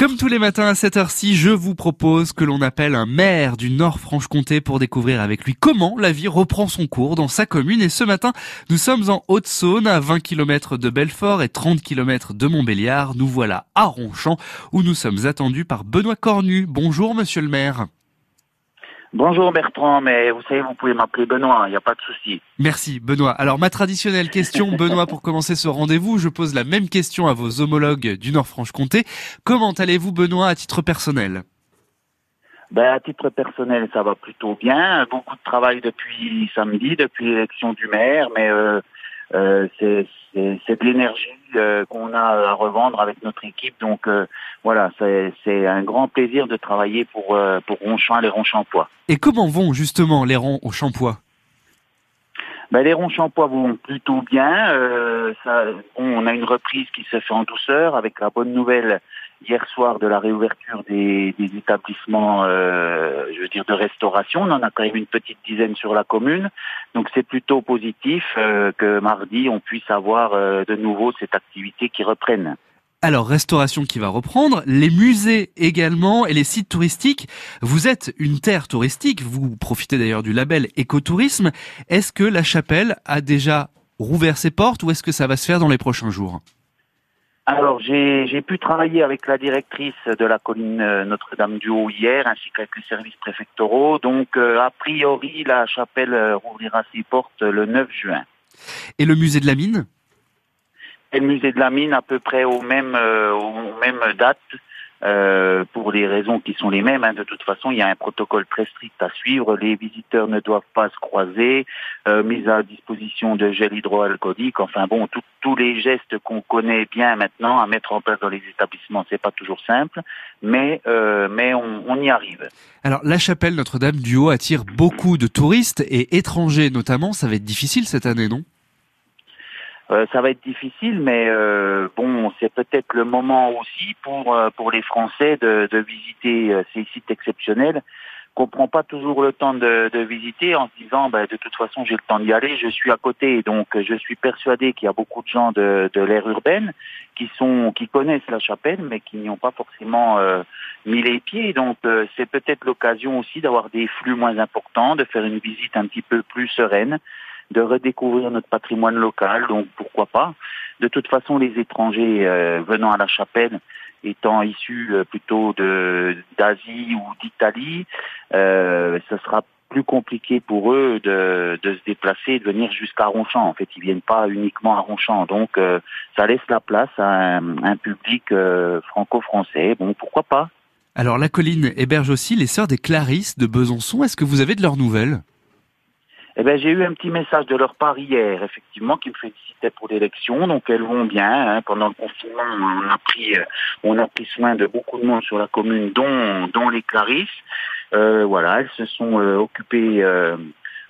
Comme tous les matins à cette heure-ci, je vous propose que l'on appelle un maire du Nord-Franche-Comté pour découvrir avec lui comment la vie reprend son cours dans sa commune. Et ce matin, nous sommes en Haute-Saône, à 20 km de Belfort et 30 km de Montbéliard. Nous voilà à Ronchamp, où nous sommes attendus par Benoît Cornu. Bonjour, monsieur le maire. Bonjour Bertrand, mais vous savez, vous pouvez m'appeler Benoît, il n'y a pas de souci. Merci Benoît. Alors ma traditionnelle question, Benoît, pour commencer ce rendez-vous, je pose la même question à vos homologues du Nord-Franche-Comté. Comment allez-vous Benoît à titre personnel? Ben, à titre personnel, ça va plutôt bien. Beaucoup de travail depuis samedi, depuis l'élection du maire, mais euh, euh, c'est de l'énergie euh, qu'on a à revendre avec notre équipe. Donc euh, voilà, c'est un grand plaisir de travailler pour, pour Ronchamp, les Ronchampois. Et comment vont justement les ronds au Champois? Ben, les ronds champois vont plutôt bien. ça, on a une reprise qui se fait en douceur avec la bonne nouvelle hier soir de la réouverture des, établissements, euh, je veux dire, de restauration. On en a quand même une petite dizaine sur la commune. Donc c'est plutôt positif euh, que mardi, on puisse avoir euh, de nouveau cette activité qui reprenne. Alors, restauration qui va reprendre, les musées également et les sites touristiques. Vous êtes une terre touristique, vous profitez d'ailleurs du label écotourisme. Est-ce que la chapelle a déjà rouvert ses portes ou est-ce que ça va se faire dans les prochains jours? Alors, j'ai pu travailler avec la directrice de la colline euh, Notre-Dame-du-Haut hier, ainsi qu'avec les services préfectoraux. Donc, euh, a priori, la chapelle euh, rouvrira ses portes le 9 juin. Et le musée de la mine? Et le musée de la mine, à peu près aux mêmes, aux mêmes dates. Euh, pour les raisons qui sont les mêmes. Hein. De toute façon, il y a un protocole très strict à suivre. Les visiteurs ne doivent pas se croiser, euh, mise à disposition de gel hydroalcoolique. Enfin bon, tous les gestes qu'on connaît bien maintenant à mettre en place dans les établissements, c'est pas toujours simple, mais euh, mais on, on y arrive. Alors la chapelle Notre-Dame du Haut attire beaucoup de touristes et étrangers notamment. Ça va être difficile cette année, non? Euh, ça va être difficile, mais euh, bon, c'est peut-être le moment aussi pour euh, pour les Français de, visiter ces sites exceptionnels. Qu'on prend pas toujours le temps de, visiter en se disant ben, de toute façon j'ai le temps d'y aller, je suis à côté, donc je suis persuadé qu'il y a beaucoup de gens de, de urbaine qui sont qui connaissent la chapelle mais qui n'y ont pas forcément mis les pieds, donc c'est peut-être l'occasion aussi d'avoir des flux moins importants, de faire une visite un petit peu plus sereine de redécouvrir notre patrimoine local, donc pourquoi pas. De toute façon, les étrangers euh, venant à la chapelle, étant issus euh, plutôt d'Asie ou d'Italie, euh, ce sera plus compliqué pour eux de, se déplacer, de venir jusqu'à Ronchamp. En fait, ils viennent pas uniquement à Ronchamp, donc ça laisse la place à un, public franco-français. Bon, pourquoi pas Alors la colline héberge aussi les sœurs des Clarisses de Besançon. Est-ce que vous avez de leurs nouvelles? Eh ben, j'ai eu un petit message de leur part hier, effectivement, qui me félicitaient pour l'élection. Donc elles vont bien. Hein. Pendant le confinement, on a pris, euh, on a pris soin de beaucoup de monde sur la commune, dont, dont les Clarisses. Euh, voilà, elles se sont euh, occupées euh,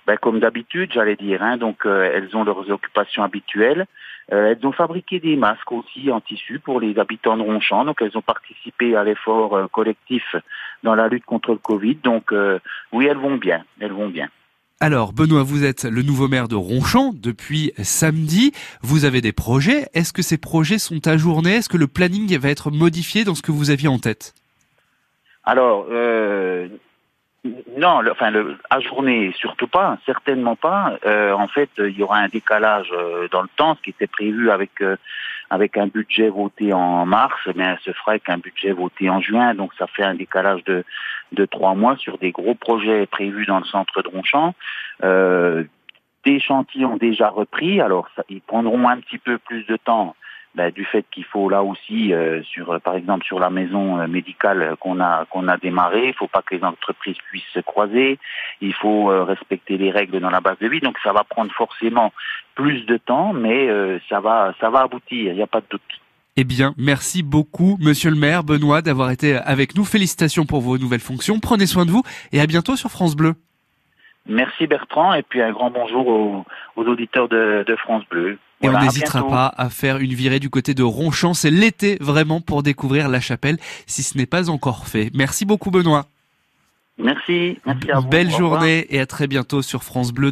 ben, comme d'habitude, j'allais dire. Hein. Donc elles ont leurs occupations habituelles. elles ont fabriqué des masques aussi en tissu pour les habitants de Ronchamp. Donc elles ont participé à l'effort collectif dans la lutte contre le Covid. Donc oui, elles vont bien. Elles vont bien. Alors, Benoît, vous êtes le nouveau maire de Ronchamp depuis samedi. Vous avez des projets. Est-ce que ces projets sont ajournés? Est-ce que le planning va être modifié dans ce que vous aviez en tête? Alors, euh, non, enfin, le, ajourné, surtout pas, certainement pas. Euh, en fait, il y aura un décalage euh, dans le temps, ce qui était prévu avec avec un budget voté en mars, mais eh se avec un budget voté en juin, donc ça fait un décalage de trois mois sur des gros projets prévus dans le centre de Ronchamp. des chantiers ont déjà repris, alors ils prendront un petit peu plus de temps ben, du fait qu'il faut là aussi, euh, sur, euh, par exemple sur la maison euh, médicale qu'on a qu'on a démarré, il faut pas que les entreprises puissent se croiser, il faut respecter les règles dans la base de vie, donc ça va prendre forcément plus de temps, mais ça va ça va aboutir, il n'y a pas de doute. Eh bien, merci beaucoup, Monsieur le maire Benoît, d'avoir été avec nous. Félicitations pour vos nouvelles fonctions. Prenez soin de vous et à bientôt sur France Bleu. Merci Bertrand et puis un grand bonjour aux, auditeurs de, de France Bleu. Et on n'hésitera pas à faire une virée du côté de Ronchamp. C'est l'été vraiment pour découvrir la chapelle si ce n'est pas encore fait. Merci beaucoup Benoît. Merci. Merci à vous. Belle journée et à très bientôt sur France Bleu.